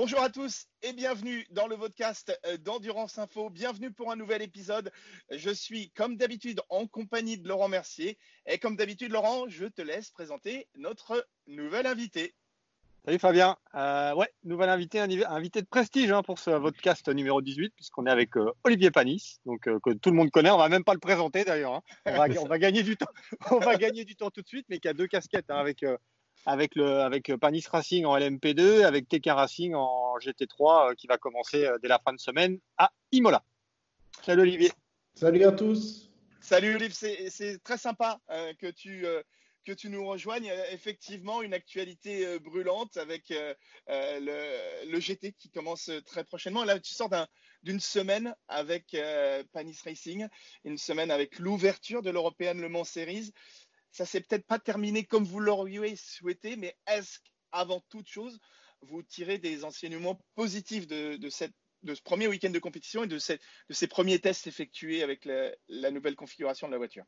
Bonjour à tous et bienvenue dans le podcast euh, d'Endurance Info. Bienvenue pour un nouvel épisode. Je suis comme d'habitude en compagnie de Laurent Mercier. Et comme d'habitude, Laurent, je te laisse présenter notre nouvel invité. Salut Fabien. Euh, ouais, nouvel invité, un invité de prestige hein, pour ce podcast numéro 18, puisqu'on est avec euh, Olivier Panis, donc que tout le monde connaît. On va même pas le présenter d'ailleurs. Hein. On, va, gagner du temps. On va gagner du temps tout de suite, mais qui a deux casquettes hein, avec avec, le, avec Panis Racing en LMP2, avec TK Racing en GT3 euh, qui va commencer euh, dès la fin de semaine à Imola. Salut Olivier. Salut à tous. Salut Olivier, c'est très sympa euh, que, tu, que tu nous rejoignes. Effectivement, une actualité brûlante avec le, le, GT qui commence très prochainement. Là, tu sors d'une semaine avec Panis Racing, une semaine avec l'ouverture de l'European Le Mans Series ça s'est peut-être pas terminé comme vous l'auriez souhaité, mais est-ce qu'avant toute chose, vous tirez des enseignements positifs de, ce premier week-end de compétition et de, ces premiers tests effectués avec la, nouvelle configuration de la voiture?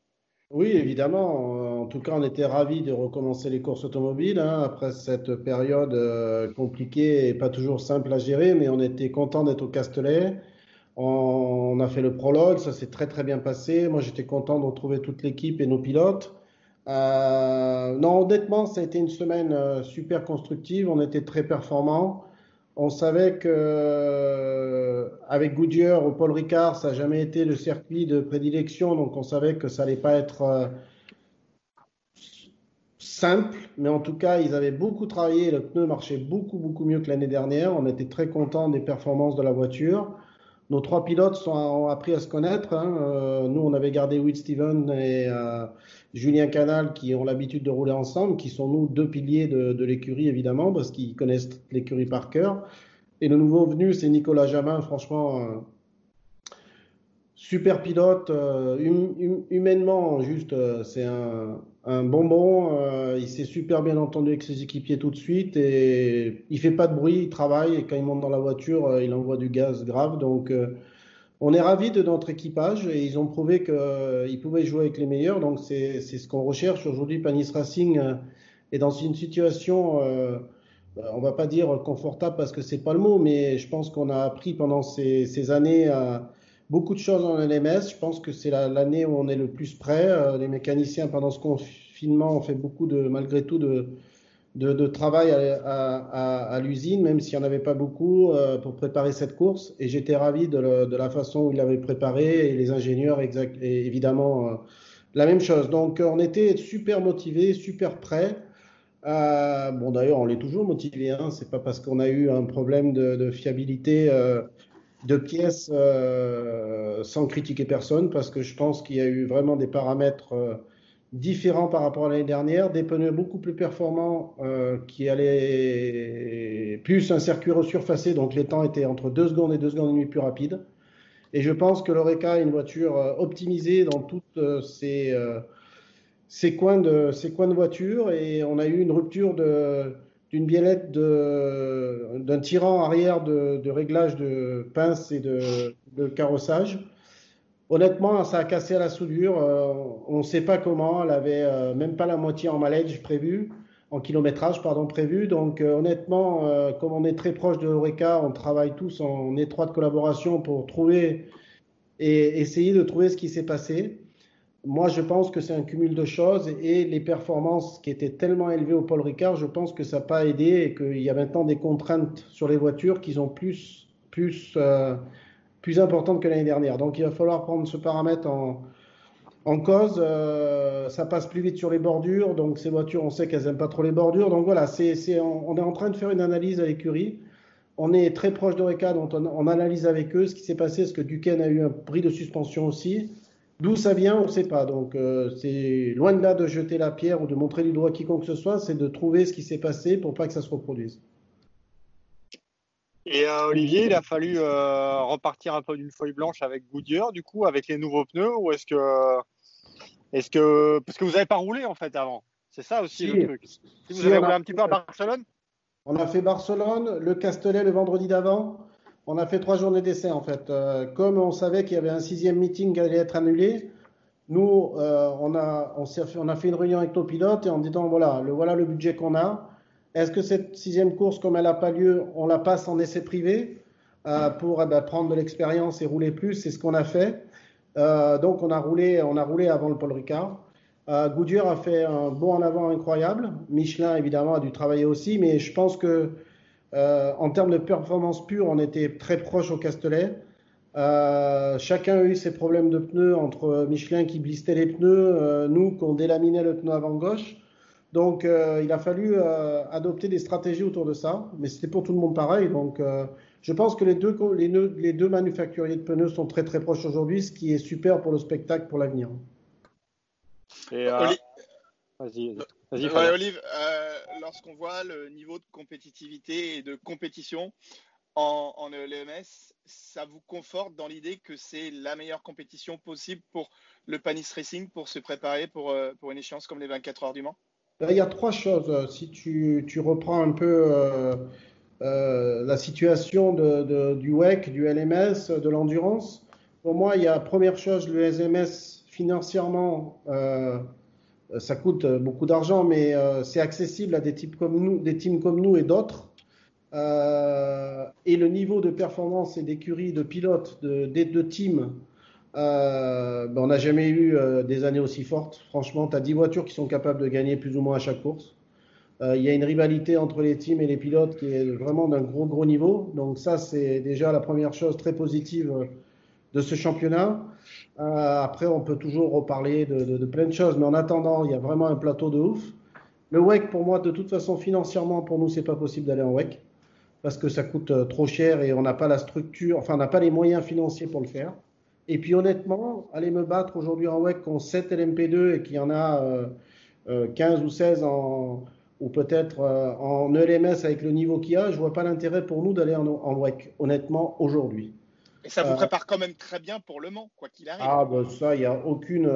Oui, évidemment. En tout cas, on était ravis de recommencer les courses automobiles hein, après cette période euh, compliquée et pas toujours simple à gérer, mais on était content d'être au Castellet. On a fait le prologue, ça s'est très très bien passé. Moi, j'étais content de retrouver toute l'équipe et nos pilotes. Euh, non, honnêtement, ça a été une semaine euh, super constructive. On était très performants. On savait que euh, avec Goodyear ou Paul Ricard, ça n'a jamais été le circuit de prédilection, donc on savait que ça n'allait pas être simple, mais en tout cas, ils avaient beaucoup travaillé. Le pneu marchait beaucoup beaucoup mieux que l'année dernière. On était très contents des performances de la voiture. Nos trois pilotes sont, ont appris à se connaître. Hein. nous, on avait gardé Will Steven et Julien Canal qui ont l'habitude de rouler ensemble, qui sont nous deux piliers de, l'écurie évidemment, parce qu'ils connaissent l'écurie par cœur. Et le nouveau venu, c'est Nicolas Jamin, franchement, super pilote, euh, hum, hum, humainement, juste, euh, c'est un, bonbon. Euh, il s'est super bien entendu avec ses équipiers tout de suite et il fait pas de bruit, il travaille et quand il monte dans la voiture, il envoie du gaz grave. Donc, on est ravis de notre équipage et ils ont prouvé qu'ils euh, pouvaient jouer avec les meilleurs. Donc c'est ce qu'on recherche aujourd'hui. Panis Racing euh, est dans une situation, euh, on va pas dire confortable parce que c'est pas le mot, mais je pense qu'on a appris pendant ces, années beaucoup de choses en LMS. Je pense que c'est l'année où on est le plus prêt. les mécaniciens pendant ce confinement ont fait beaucoup de, malgré tout, de, travail à, l'usine, même s'il n'y en avait pas beaucoup euh, pour préparer cette course. Et j'étais ravi de, la façon où il l'avait préparé et les ingénieurs, exact, et évidemment, euh, la même chose. Donc, on était super motivés, super prêts. Euh, bon, d'ailleurs, on l'est toujours motivé. Hein. C'est pas parce qu'on a eu un problème de, fiabilité de pièces sans critiquer personne, parce que je pense qu'il y a eu vraiment des paramètres différent par rapport à l'année dernière, des pneus beaucoup plus performants euh, qui allaient plus un circuit resurfacé, donc les temps étaient entre 2 secondes et 2 secondes et demie plus rapides. Et je pense que l'Oreca est une voiture euh, optimisée dans toutes euh, ses, ses, coins de, ses coins de voiture et on a eu une rupture d'une biellette d'un tirant arrière de, réglage de pince et de, de carrossage Honnêtement, ça a cassé à la soudure. Euh, on ne sait pas comment. Elle avait euh, même pas la moitié en mileage prévu, en kilométrage pardon prévu. Donc euh, honnêtement, comme on est très proche de Eureka, on travaille tous en étroite collaboration pour trouver et essayer de trouver ce qui s'est passé. Moi, je pense que c'est un cumul de choses et les performances qui étaient tellement élevées au Paul Ricard, je pense que ça n'a pas aidé et qu'il y a maintenant des contraintes sur les voitures qui ont plus, plus plus importante que l'année dernière. Donc il va falloir prendre ce paramètre en, en cause. Euh, ça passe plus vite sur les bordures, donc ces voitures, on sait qu'elles n'aiment pas trop les bordures. Donc voilà, c'est, on, est en train de faire une analyse à l'écurie. On est très proche d'Oreca, donc on, analyse avec eux ce qui s'est passé. Est-ce que Duquesne a eu un prix de suspension aussi D'où ça vient, on ne sait pas. Donc euh, c'est loin de là de jeter la pierre ou de montrer du doigt quiconque que ce soit, c'est de trouver ce qui s'est passé pour pas que ça se reproduise. Et euh, Olivier, il a fallu euh, repartir un peu d'une feuille blanche avec Goodyear, du coup, avec les nouveaux pneus, ou est-ce que, est-ce que, parce que vous n'avez pas roulé en fait avant, c'est ça aussi le truc. Si vous avez roulé un petit peu à Barcelone? On a fait Barcelone, le Castellet le vendredi d'avant. On a fait trois journées d'essai en fait. Euh, comme on savait qu'il y avait un sixième meeting qui allait être annulé, nous, on, a, on, a fait une réunion avec nos pilotes et en disant voilà, le, voilà le budget qu'on a. Est-ce que cette sixième course, comme elle n'a pas lieu, on la passe en essai privé euh, pour eh ben, prendre de l'expérience et rouler plus? C'est ce qu'on a fait. Euh, donc on a roulé, on a roulé avant le Paul Ricard. Euh, Goodyear a fait un bond en avant incroyable. Michelin évidemment a dû travailler aussi, mais je pense que en termes de performance pure, on était très proche au Castellet. chacun a eu ses problèmes de pneus entre Michelin qui blistait les pneus, nous qui on délaminait le pneu avant gauche. Donc, euh, il a fallu euh, adopter des stratégies autour de ça, mais c'était pour tout le monde pareil. Donc, euh, je pense que les deux, les, deux manufacturiers de pneus sont très très proches aujourd'hui, ce qui est super pour le spectacle pour l'avenir. Vas-y, vas-y. Olive, lorsqu'on voit le niveau de compétitivité et de compétition en, en ELMS, ça vous conforte dans l'idée que c'est la meilleure compétition possible pour le Panis Racing pour se préparer pour, pour une échéance comme les 24 heures du Mans? Il y a trois choses. Si tu, tu reprends un peu euh, euh, la situation de, de, du WEC, du LMS, de l'endurance, pour moi, il y a première chose, le SMS financièrement, euh, ça coûte beaucoup d'argent, mais euh, c'est accessible à des teams comme nous et d'autres. Euh, et le niveau de performance et d'écurie, de pilotes, de, teams euh, ben, on n'a jamais eu euh, des années aussi fortes. Franchement, tu as 10 voitures qui sont capables de gagner plus ou moins à chaque course. Euh, il y a une rivalité entre les teams et les pilotes qui est vraiment d'un gros, gros niveau. Donc ça, c'est déjà la première chose très positive de ce championnat. Après, on peut toujours reparler de, plein de choses. Mais en attendant, il y a vraiment un plateau de ouf. Le WEC, pour moi, de toute façon, financièrement, pour nous, c'est pas possible d'aller en WEC parce que ça coûte trop cher et on n'a pas la structure, enfin, on n'a pas les moyens financiers pour le faire. Et puis honnêtement, aller me battre aujourd'hui en WEC en 7 LMP2 et qu'il y en a euh, 15 euh, ou 16 en, ou peut-être euh, en ELMS avec le niveau qu'il y a, je vois pas l'intérêt pour nous d'aller en, WEC, honnêtement, aujourd'hui. Et ça vous euh, prépare quand même très bien pour le Mans, quoi qu'il arrive. Ah, ben ça, il n'y a aucune.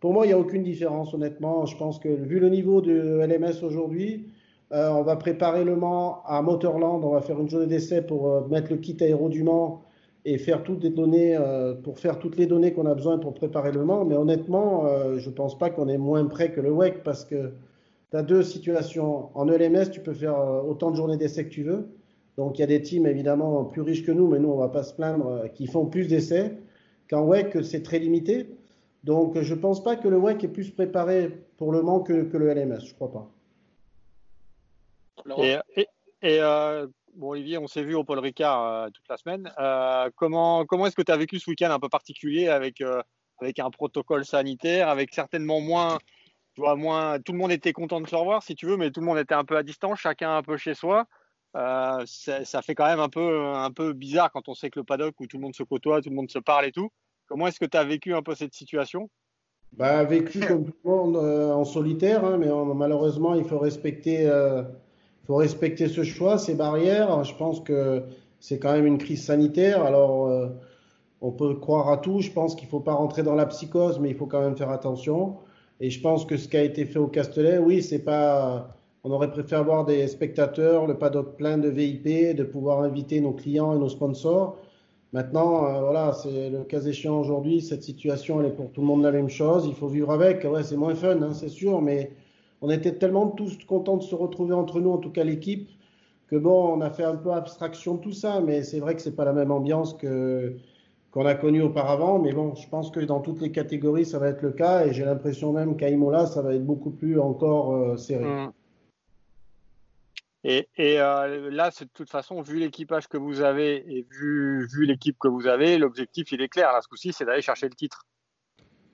Pour moi, il n'y a aucune différence, honnêtement. Je pense que vu le niveau de LMS aujourd'hui, euh, on va préparer le Mans à Motorland. On va faire une journée d'essai pour euh, mettre le kit aéro du Mans et faire toutes les données euh, pour faire toutes les données qu'on a besoin pour préparer le Mans. Mais honnêtement, euh, je pense pas qu'on est moins prêt que le WEC parce que tu as deux situations. En ELMS, tu peux faire euh, autant de journées d'essais que tu veux. Donc il y a des teams évidemment plus riches que nous, mais nous on va pas se plaindre, qui font plus d'essais. Qu'en WEC, c'est très limité. Donc je pense pas que le WEC est plus préparé pour le Mans que, que le LMS, je crois pas. Et, et, et euh, bon, Olivier, on s'est vu au Paul Ricard euh, toute la semaine. Euh, comment comment est-ce que tu as vécu ce week-end un peu particulier avec, euh, avec un protocole sanitaire, avec certainement moins, tu vois, moins. Tout le monde était content de se revoir, si tu veux, mais tout le monde était un peu à distance, chacun un peu chez soi. Euh, ça fait quand même un peu, bizarre quand on sait que le paddock où tout le monde se côtoie, tout le monde se parle et tout. Comment est-ce que tu as vécu un peu cette situation? Bah, Vécu comme tout le monde en solitaire, hein, mais malheureusement, il faut respecter faut respecter ce choix, ces barrières. Je pense que c'est quand même une crise sanitaire. Alors, euh, on peut croire à tout. Je pense qu'il ne faut pas rentrer dans la psychose, mais il faut quand même faire attention. Et je pense que ce qui a été fait au Castellet, oui, c'est pas. On aurait préféré avoir des spectateurs, le paddock plein de VIP, de pouvoir inviter nos clients et nos sponsors. Maintenant, euh, voilà, c'est le cas échéant aujourd'hui. Cette situation, elle est pour tout le monde la même chose. Il faut vivre avec. Ouais, c'est moins fun, hein, c'est sûr, mais on était tellement tous contents de se retrouver entre nous, en tout cas l'équipe, que bon, on a fait un peu abstraction de tout ça, mais c'est vrai que c'est pas la même ambiance que qu'on a connue auparavant, mais bon, je pense que dans toutes les catégories, ça va être le cas, et j'ai l'impression même qu'à Imola, ça va être beaucoup plus encore euh, serré. Mmh. Et, et euh, là, de toute façon, vu l'équipage que vous avez et vu, l'équipe que vous avez, l'objectif, il est clair. Là, ce coup-ci, c'est d'aller chercher le titre.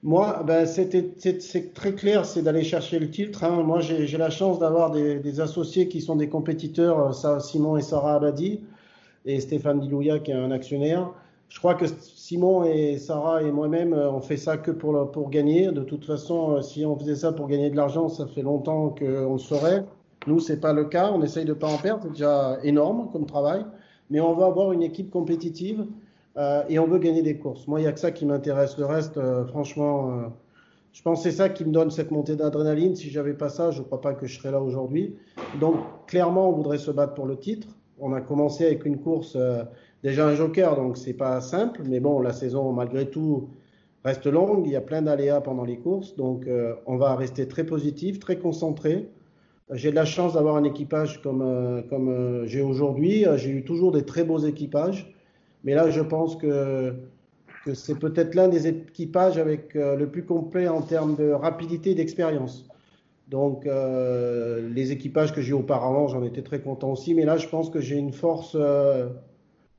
Moi, ben, c'est très clair, c'est d'aller chercher le titre. Hein. Moi, j'ai la chance d'avoir des, associés qui sont des compétiteurs, euh, Simon et Sarah Abadi, et Stéphane Dilouya qui est un actionnaire. Je crois que Simon et Sarah et moi-même, euh, on fait ça que pour, pour gagner. De toute façon, euh, si on faisait ça pour gagner de l'argent, ça fait longtemps qu'on le saurait. Nous, c'est pas le cas. On essaye de pas en perdre. C'est déjà énorme comme travail. Mais on va avoir une équipe compétitive euh, et on veut gagner des courses. Moi, il n'y a que ça qui m'intéresse. Le reste, euh, franchement, euh, je pense que c'est ça qui me donne cette montée d'adrénaline. Si j'avais pas ça, je ne crois pas que je serais là aujourd'hui. Donc, clairement, on voudrait se battre pour le titre. On a commencé avec une course, déjà un joker, donc c'est pas simple. Mais bon, la saison, malgré tout, reste longue. Il y a plein d'aléas pendant les courses. Donc, on va rester très positif, très concentré. J'ai de la chance d'avoir un équipage comme, euh, euh, j'ai aujourd'hui. J'ai eu toujours des très beaux équipages. Mais là, je pense que, c'est peut-être l'un des équipages avec euh, le plus complet en termes de rapidité et d'expérience. Donc, les équipages que j'ai auparavant, j'en étais très content aussi. Mais là, je pense que j'ai une force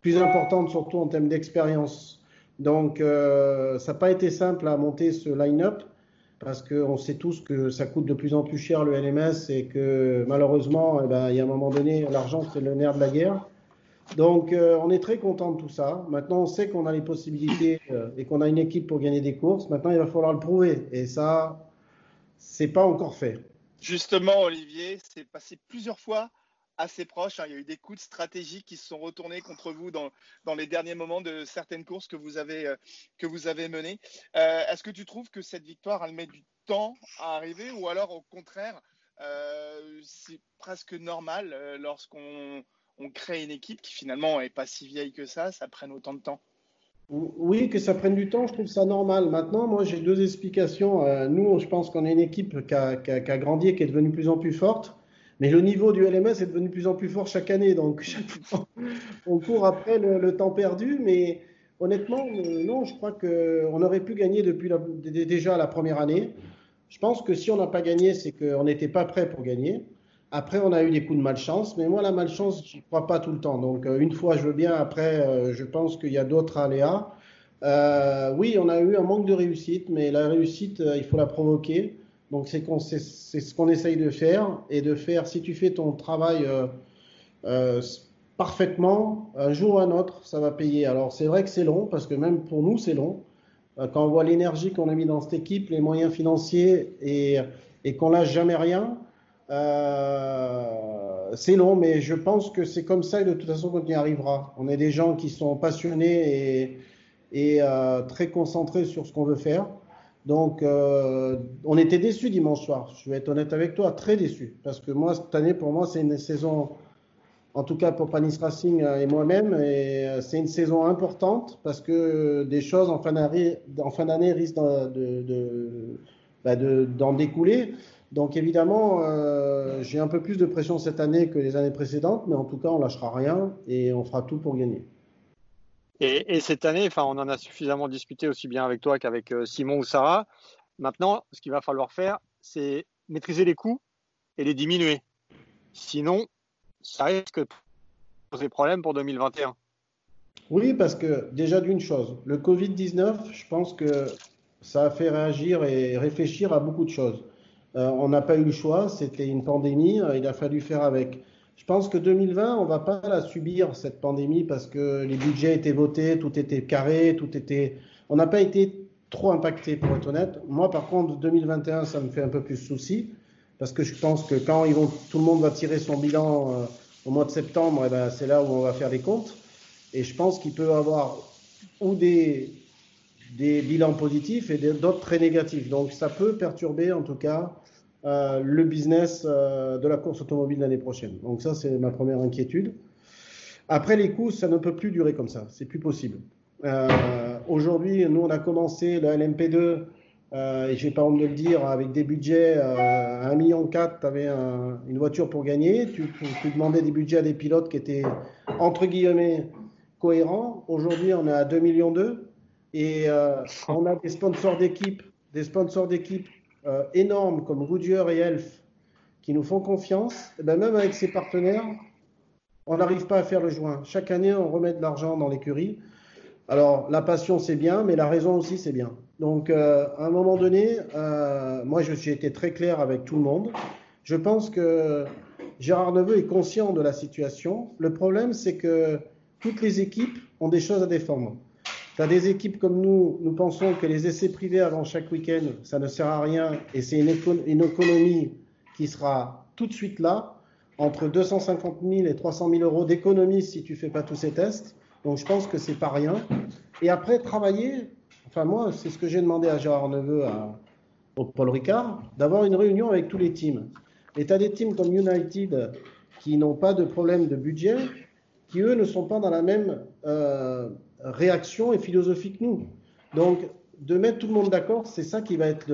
plus importante, surtout en termes d'expérience. Donc, ça n'a pas été simple à monter ce line-up parce qu'on sait tous que ça coûte de plus en plus cher le LMS et que malheureusement, eh ben, il y a un moment donné, l'argent c'est le nerf de la guerre. Donc euh, on est très content de tout ça. Maintenant, on sait qu'on a les possibilités euh, et qu'on a une équipe pour gagner des courses. Maintenant, il va falloir le prouver et ça, c'est pas encore fait. Justement, Olivier, c'est passé plusieurs fois assez proche. Hein. Il y a eu des coups de stratégie qui se sont retournés contre vous dans, les derniers moments de certaines courses que vous avez, euh, menées. Euh, est-ce que tu trouves que cette victoire, elle met du temps à arriver ou alors au contraire, euh, c'est presque normal lorsqu'on on crée une équipe qui finalement n'est pas si vieille que ça, ça prenne autant de temps? Oui, que ça prenne du temps, je trouve ça normal. Maintenant, moi, j'ai deux explications. nous, je pense qu'on est une équipe qui a, qui a, grandi et qui est devenue de plus en plus forte. Mais le niveau du LMS est devenu de plus en plus fort chaque année. Donc, on court après le, temps perdu. Mais honnêtement, euh, non, je crois qu'on aurait pu gagner depuis déjà la première année. Je pense que si on n'a pas gagné, c'est qu'on n'était pas prêt pour gagner. Après, on a eu des coups de malchance, mais moi, la malchance, je n'y crois pas tout le temps. Donc, euh, une fois, je veux bien. Après, euh, je pense qu'il y a d'autres aléas. oui, on a eu un manque de réussite, mais la réussite, il faut la provoquer. Donc c'est ce qu'on essaye de faire et de faire, si tu fais ton travail euh, euh, parfaitement, un jour ou un autre, ça va payer. Alors c'est vrai que c'est long, parce que même pour nous, c'est long. Euh, quand on voit l'énergie qu'on a mis dans cette équipe, les moyens financiers et, et qu'on lâche jamais rien, c'est long, mais je pense que c'est comme ça et de toute façon qu'on y arrivera. On est des gens qui sont passionnés et, et très concentrés sur ce qu'on veut faire. Donc, euh, on était déçus dimanche soir. Je vais être honnête avec toi, très déçus. Parce que moi, cette année, pour moi, c'est une saison, en tout cas pour Panis Racing euh, et moi-même, euh, c'est une saison importante parce que des choses en fin d'année risquent bah, d'en découler. Donc, évidemment, j'ai un peu plus de pression cette année que les années précédentes, mais en tout cas, on lâchera rien et on fera tout pour gagner. Et, cette année, enfin, on en a suffisamment discuté aussi bien avec toi qu'avec euh, Simon ou Sarah. Maintenant, ce qu'il va falloir faire, c'est maîtriser les coûts et les diminuer. Sinon, ça risque de poser problème pour 2021. Oui, parce que déjà d'une chose, le Covid-19, je pense que ça a fait réagir et réfléchir à beaucoup de choses. Euh, on n'a pas eu le choix, c'était une pandémie, euh, il a fallu faire avec. Je pense que 2020, on va pas la subir cette pandémie parce que les budgets étaient votés, tout était carré, tout était. On n'a pas été trop impacté pour être honnête. Moi, par contre, 2021, ça me fait un peu plus souci parce que je pense que quand tout le monde va tirer son bilan euh, au mois de septembre, eh ben, c'est là où on va faire les comptes. Et je pense qu'il peut avoir ou des bilans positifs et d'autres très négatifs. Donc, ça peut perturber en tout cas euh, le business euh, de la course automobile l'année prochaine. Donc ça, c'est ma première inquiétude. Après les coûts, ça ne peut plus durer comme ça. C'est plus possible. Euh, aujourd'hui, nous, on a commencé le LMP2, et j'ai pas honte de le dire, avec des budgets à 1,4 million, tu avais une voiture pour gagner. Tu, tu, demandais des budgets à des pilotes qui étaient, entre guillemets, cohérents. Aujourd'hui, on est à 2 millions et on a des sponsors d'équipe, des sponsors d'équipe euh, énormes comme Goodyear et Elf qui nous font confiance, et eh ben même avec ces partenaires, on n'arrive pas à faire le joint. Chaque année, on remet de l'argent dans l'écurie. Alors, la passion, c'est bien, mais la raison aussi, c'est bien. Donc, euh, à un moment donné, euh, moi, j'ai été très clair avec tout le monde. Je pense que Gérard Neveu est conscient de la situation. Le problème, c'est que toutes les équipes ont des choses à défendre. Tu as des équipes comme nous, nous pensons que les essais privés avant chaque week-end, ça ne sert à rien et c'est une, économie qui sera tout de suite là, entre 250 000 et 300 000 euros d'économie si tu fais pas tous ces tests. Donc je pense que c'est pas rien. Et après, travailler, enfin moi, c'est ce que j'ai demandé à Gérard Neveu, à, au Paul Ricard, d'avoir une réunion avec tous les teams. Et tu as des teams comme United qui n'ont pas de problème de budget, qui eux ne sont pas dans la même... Euh, réaction et philosophique nous. Donc, de mettre tout le monde d'accord, c'est ça qui va être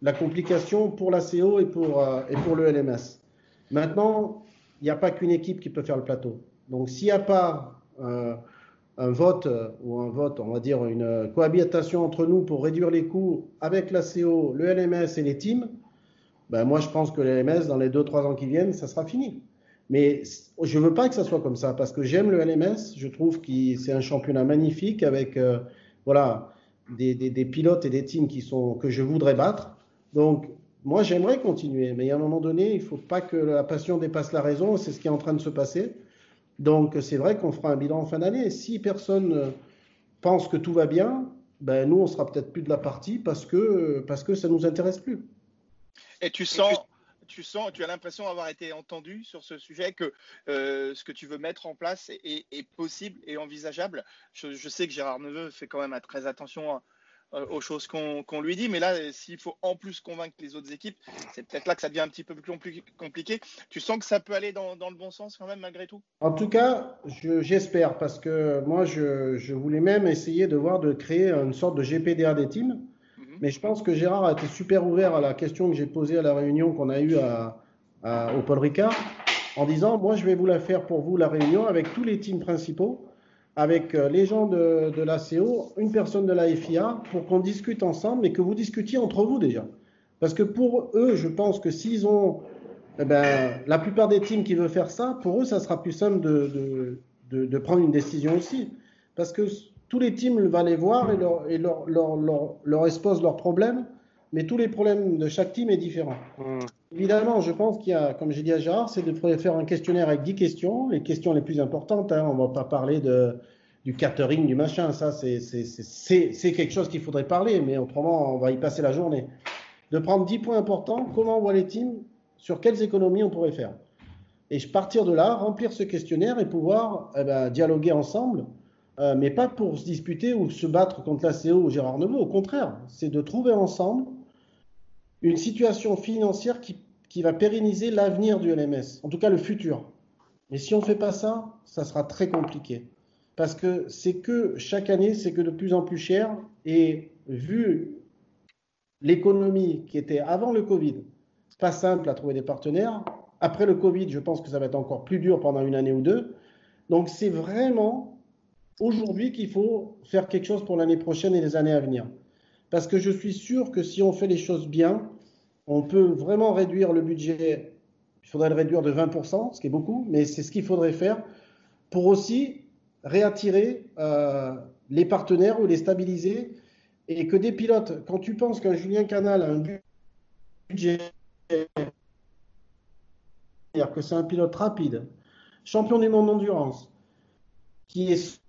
la complication pour la CO et pour, euh, et pour le LMS. Maintenant, il n'y a pas qu'une équipe qui peut faire le plateau. Donc s'il n'y a pas euh, un vote ou un vote, on va dire une cohabitation entre nous pour réduire les coûts avec la CO, le LMS et les teams, ben moi je pense que le LMS dans les 2-3 ans qui viennent, ça sera fini. Mais je ne veux pas que ça soit comme ça parce que j'aime le LMS. Je trouve que c'est un championnat magnifique avec euh, voilà, des, des, pilotes et des teams qui sont, que je voudrais battre. Donc, moi, j'aimerais continuer. Mais à un moment donné, il ne faut pas que la passion dépasse la raison. C'est ce qui est en train de se passer. Donc, c'est vrai qu'on fera un bilan en fin d'année. Si personne euh, pense que tout va bien, ben, nous, on sera peut-être plus de la partie parce que, parce que ça ne nous intéresse plus. Et tu sens, tu sens, tu as l'impression d'avoir été entendu sur ce sujet, que euh, ce que tu veux mettre en place est, possible et envisageable. Je, sais que Gérard Neveu fait quand même très attention aux choses qu'on lui dit, mais là, s'il faut en plus convaincre les autres équipes, c'est peut-être là que ça devient un petit peu plus compliqué. Tu sens que ça peut aller dans, le bon sens quand même, malgré tout? En tout cas, j'espère, parce que moi, je, je, voulais même essayer de voir de créer une sorte de GPDA des teams mais je pense que Gérard a été super ouvert à la question que j'ai posée à la réunion qu'on a eue au Paul Ricard, en disant Moi, je vais vous la faire pour vous, la réunion, avec tous les teams principaux, avec euh, les gens de, de l'ACO, une personne de la FIA, pour qu'on discute ensemble et que vous discutiez entre vous déjà. Parce que pour eux, je pense que s'ils ont. Eh ben, la plupart des teams qui veulent faire ça, pour eux, ça sera plus simple de, de prendre une décision aussi. Parce que tous les teams vont les voir et leur, et leur, leur, leur, exposent leurs problèmes, mais tous les problèmes de chaque team est différent. Hmm. Évidemment, je pense qu'il y a, comme j'ai dit à Gérard, c'est de faire un questionnaire avec 10 questions, les questions les plus importantes. Hein, on ne va pas parler de, du catering, du machin, ça c'est quelque chose qu'il faudrait parler, mais autrement on va y passer la journée. De prendre 10 points importants, comment on voit les teams, sur quelles économies on pourrait faire? Et partir de là, remplir ce questionnaire et pouvoir eh ben, dialoguer ensemble euh, mais pas pour se disputer ou se battre contre l'ACO ou Gérard Neveu. Au contraire, c'est de trouver ensemble une situation financière qui, qui va pérenniser l'avenir du LMS, en tout cas le futur. Mais si on ne fait pas ça, ça sera très compliqué. Parce que c'est que chaque année, c'est que de plus en plus cher. Et vu l'économie qui était avant le Covid, pas simple à trouver des partenaires. Après le Covid, je pense que ça va être encore plus dur pendant une année ou deux. Donc c'est vraiment aujourd'hui qu'il faut faire quelque chose pour l'année prochaine et les années à venir. Parce que je suis sûr que si on fait les choses bien, on peut vraiment réduire le budget. Il faudrait le réduire de 20%, ce qui est beaucoup, mais c'est ce qu'il faudrait faire pour aussi réattirer euh, les partenaires ou les stabiliser et que des pilotes, quand tu penses qu'un Julien Canal a un budget, que c'est un pilote rapide, champion du monde d'endurance, qui est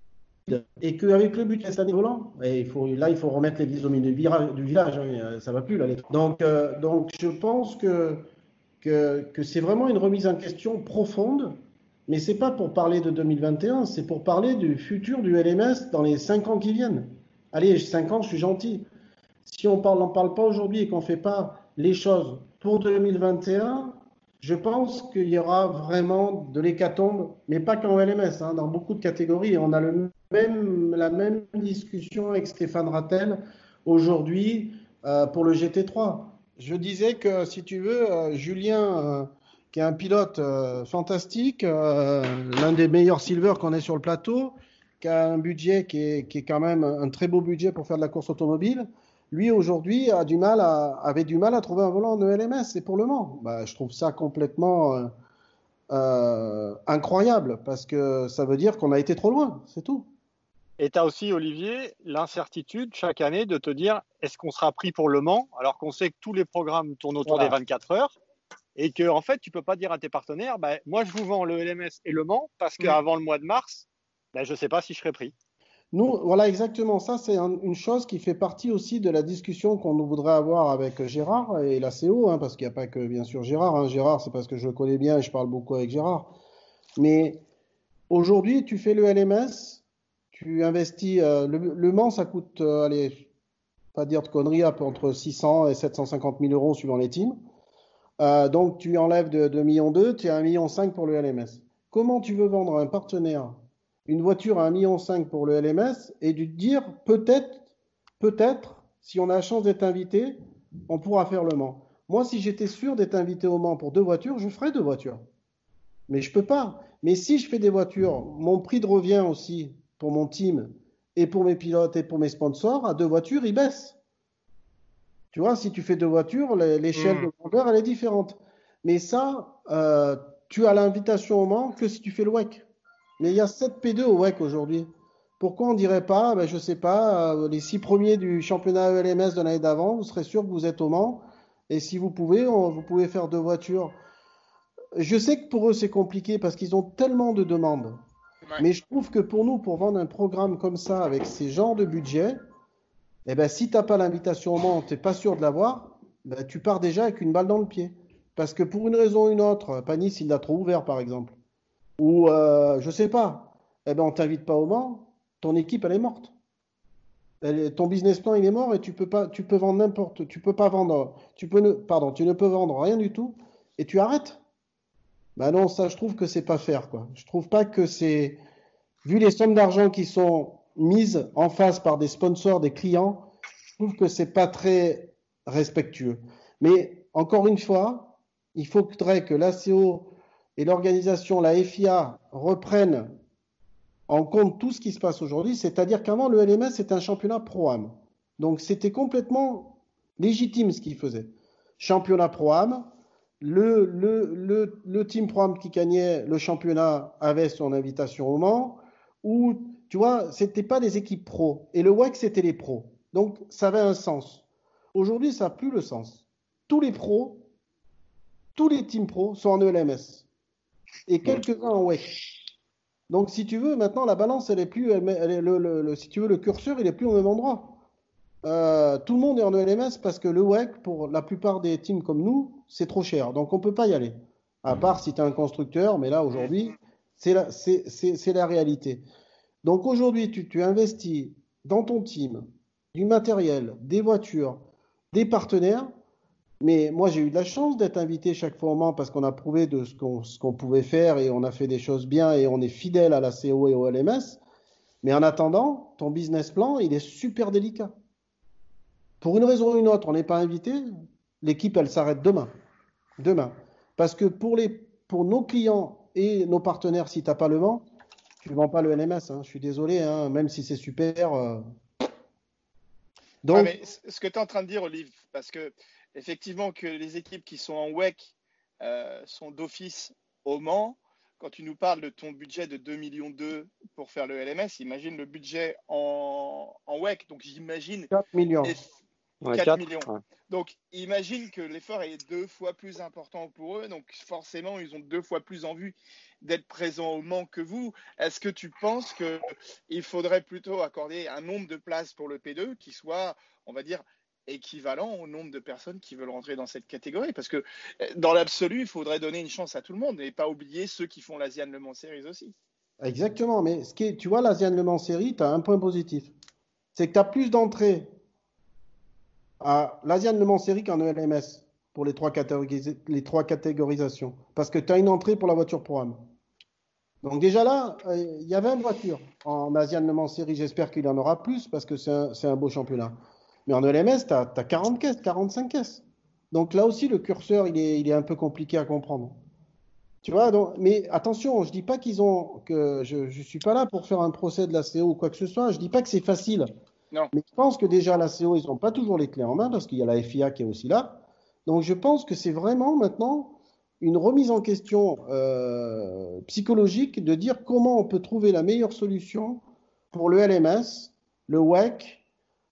et qu'avec le budget cette volant, et là, il faut remettre l'église au milieu du, village, hein, ça va plus là. Donc, euh, donc, je pense que, que, c'est vraiment une remise en question profonde, mais c'est pas pour parler de 2021, c'est pour parler du futur du LMS dans les 5 ans qui viennent. Allez, 5 ans, je suis gentil. Si on n'en parle pas aujourd'hui et qu'on fait pas les choses pour 2021, je pense qu'il y aura vraiment de l'hécatombe, mais pas qu'en LMS, hein, dans beaucoup de catégories. On a le même, la même discussion avec Stéphane Rattel aujourd'hui euh, pour le GT3. Je disais que, si tu veux, euh, Julien, euh, qui est un pilote fantastique, l'un des meilleurs silver qu'on ait sur le plateau, qui a un budget qui est, quand même un très beau budget pour faire de la course automobile, lui aujourd'hui avait du mal à trouver un volant de LMS et pour le Mans. Bah, je trouve ça complètement incroyable parce que ça veut dire qu'on a été trop loin, c'est tout. Et tu as aussi, Olivier, l'incertitude chaque année de te dire est-ce qu'on sera pris pour le Mans alors qu'on sait que tous les programmes tournent autour des 24 heures et que en fait tu peux pas dire à tes partenaires bah, moi je vous vends le LMS et le Mans parce mm. qu'avant le mois de mars bah, je ne sais pas si je serai pris. Nous, voilà exactement ça, c'est une chose qui fait partie aussi de la discussion qu'on voudrait avoir avec Gérard et la CO, hein, parce qu'il n'y a pas que bien sûr Gérard. Hein. Gérard, c'est parce que je le connais bien et je parle beaucoup avec Gérard. Mais aujourd'hui, tu fais le LMS, tu investis. Euh, le, Mans, ça coûte, euh, allez, pas dire de conneries, entre 600 et 750 000 euros suivant les teams. Euh, donc tu enlèves de, 2 millions 2, tu as 1 million 5 pour le LMS. Comment tu veux vendre un partenaire une voiture à 1,5 million pour le LMS et de dire peut-être, peut-être, si on a la chance d'être invité, on pourra faire le Mans. Moi, si j'étais sûr d'être invité au Mans pour deux voitures, je ferais deux voitures. Mais je peux pas. Mais si je fais des voitures, mon prix de revient aussi pour mon team et pour mes pilotes et pour mes sponsors, à deux voitures, il baisse. Tu vois, si tu fais deux voitures, l'échelle Mm. de grandeur, elle est différente. Mais ça, euh, tu as l'invitation au Mans que si tu fais le WEC. Mais il y a 7 P2 au WEC aujourd'hui. Pourquoi on dirait pas, ben, je sais pas, euh, les six premiers du championnat ELMS de l'année d'avant, vous serez sûr que vous êtes au Mans. Et si vous pouvez, on- vous pouvez faire deux voitures. Je sais que pour eux, c'est compliqué parce qu'ils ont tellement de demandes. Mais je trouve que pour nous, pour vendre un programme comme ça, avec ces genres de budget, eh ben, si tu n'as pas l'invitation au Mans, tu n'es pas sûr de l'avoir, ben, tu pars déjà avec une balle dans le pied. Parce que pour une raison ou une autre, Panis, il l'a trop ouvert, par exemple. Ou, euh, je sais pas, eh ben, on t'invite pas au Mans, ton équipe, elle est morte. Ton business plan, il est mort et tu peux pas, tu peux vendre n'importe, tu peux pas vendre, tu peux ne, pardon, tu ne peux vendre rien du tout et tu arrêtes. Ben non, ça, je trouve que c'est pas faire, quoi. Je trouve pas que c'est, vu les sommes d'argent qui sont mises en face par des sponsors, des clients, je trouve que c'est pas très respectueux. Mais encore une fois, il faudrait que l'ACO et l'organisation, la FIA, reprennent en compte tout ce qui se passe aujourd'hui, c'est-à-dire qu'avant, le LMS était un championnat pro-am. Donc c'était complètement légitime ce qu'il faisait. Championnat pro-am, le, le, le, le team pro-am qui gagnait le championnat avait son invitation au Mans, ou tu vois, c'était pas des équipes pro. Et le WEC, c'était les pros. Donc ça avait un sens. Aujourd'hui, ça n'a plus le sens. Tous les pros, tous les teams pros sont en ELMS. Et quelques-uns en WEC. Donc, si tu veux, maintenant, la balance, elle est plus, elle, le- si tu veux, le curseur, il est plus au même endroit. Euh, tout le monde est en ELMS parce que le WEC, pour la plupart des teams comme nous, c'est trop cher. Donc, on peut pas y aller. À part si tu es un constructeur, mais là, aujourd'hui, c'est la, c'est, c'est, c'est la réalité. Donc, aujourd'hui, tu, tu investis dans ton team du matériel, des voitures, des partenaires. Mais moi, j'ai eu de la chance d'être invité chaque fois au Mans parce qu'on a prouvé de ce qu'on ce qu'on pouvait faire et on a fait des choses bien et on est fidèle à la CO et au LMS. Mais en attendant, ton business plan, il est super délicat. Pour une raison ou une autre, on n'est pas invité, l'équipe, elle s'arrête demain. Demain. Parce que pour, les, pour nos clients et nos partenaires, si tu n'as pas le Mans, tu ne vends pas le LMS. hein. Je suis désolé, hein, même si c'est super. euh. Donc, Ouais, mais c- ce que tu es en train de dire, Olive, parce que effectivement que les équipes qui sont en WEC euh, sont d'office au Mans, quand tu nous parles de ton budget de 2 millions 2 pour faire le LMS, imagine le budget en, en WEC. Donc j'imagine 4 millions. Ouais, 4 quatre, millions. ouais. Donc imagine que l'effort est deux fois plus important pour eux. Donc forcément, ils ont deux fois plus envie d'être présents au Mans que vous. Est-ce que tu penses qu'il faudrait plutôt accorder un nombre de places pour le P2 qui soit, on va dire, équivalent au nombre de personnes qui veulent rentrer dans cette catégorie? Parce que euh, dans l'absolu, il faudrait donner une chance à tout le monde et pas oublier ceux qui font l'Asian Le Mans Series aussi. Exactement, mais ce qui est, tu vois, l'Asian Le Mans série, tu as un point positif. C'est que tu as plus d'entrées à l'Asian Le Mans série qu'en ELMS pour les trois, catégorisa- les trois catégorisations. Parce que tu as une entrée pour la voiture pro-am. Donc déjà là, euh, il y a 20 voitures en Asian Le Mans série. J'espère qu'il en aura plus parce que c'est un, un beau championnat. Mais en ELMS, tu as, 40 caisses, 45 caisses. Donc là aussi, le curseur, il est, il est un peu compliqué à comprendre. Tu vois, mais attention, je dis pas qu'ils ont que je, je suis pas là pour faire un procès de la CO ou quoi que ce soit. Je dis pas que c'est facile. Mais je pense que déjà la CO, ils n'ont pas toujours les clés en main parce qu'il y a la FIA qui est aussi là. Donc je pense que c'est vraiment maintenant une remise en question euh, psychologique de dire comment on peut trouver la meilleure solution pour le LMS, le WEC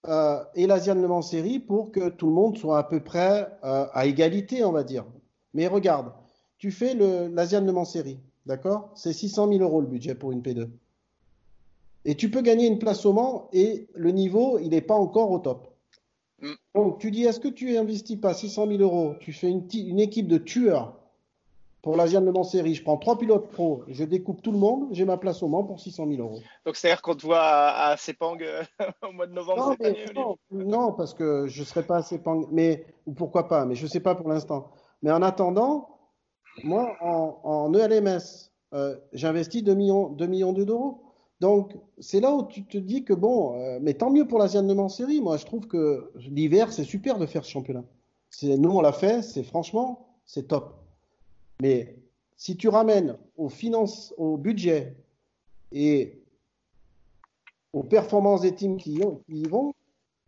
euh, et l'Asian Le Mans pour que tout le monde soit à peu près euh, à égalité, on va dire. Mais regarde, tu fais le- l'Asian Le Mans Série, d'accord? C'est 600 000 euros le budget pour une P2. Et tu peux gagner une place au Mans et le niveau, il n'est pas encore au top. Mm. Donc tu dis, est-ce que tu investis pas 600 000 euros? Tu fais une, équipe de tueurs pour l'Asian Le Mans Série. Je prends trois pilotes pro, je découpe tout le monde, j'ai ma place au Mans pour 600 000 euros. Donc c'est-à-dire qu'on te voit à, à Sepang euh, au mois de novembre Non, année, non, non, parce que je ne serais pas assez pang... mais ou pourquoi pas, mais je ne sais pas pour l'instant. Mais en attendant, moi, en, en ELMS, euh, j'investis 2 millions, 2 millions d'euros. Donc, c'est là où tu te dis que bon, euh, mais tant mieux pour l'Asian Le Mans Série. Moi, je trouve que l'hiver, c'est super de faire ce championnat. nous on l'a fait, c'est franchement, c'est top. Mais si tu ramènes aux finances, au budget et aux performances des teams qui y, vont,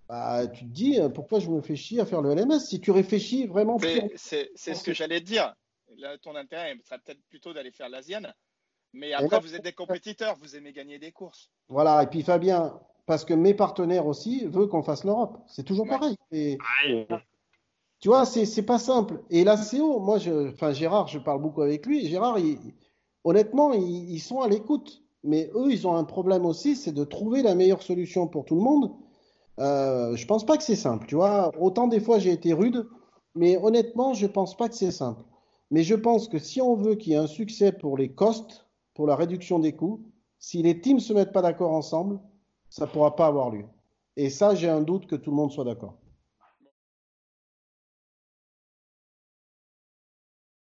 bah, tu te dis pourquoi je me fais chier à faire le LMS si tu réfléchis vraiment. C'est ce que j'allais te dire. Là, ton intérêt serait peut-être plutôt d'aller faire l'Asian. Mais après, vous êtes des compétiteurs, vous aimez gagner des courses. Voilà, et puis Fabien, parce que mes partenaires aussi veulent qu'on fasse l'Europe. C'est toujours pareil. Et, tu vois, c'est pas simple. Et la CO, moi, je, enfin Gérard, je parle beaucoup avec lui. Gérard, honnêtement, ils, sont à l'écoute. Mais eux, ils ont un problème aussi, c'est de trouver la meilleure solution pour tout le monde. Euh, je pense pas que c'est simple. Tu vois, autant des fois j'ai été rude, mais honnêtement, je pense pas que c'est simple. Mais je pense que si on veut qu'il y ait un succès pour les costs, pour la réduction des coûts, si les teams se mettent pas d'accord ensemble, ça pourra pas avoir lieu. Et ça, j'ai un doute que tout le monde soit d'accord.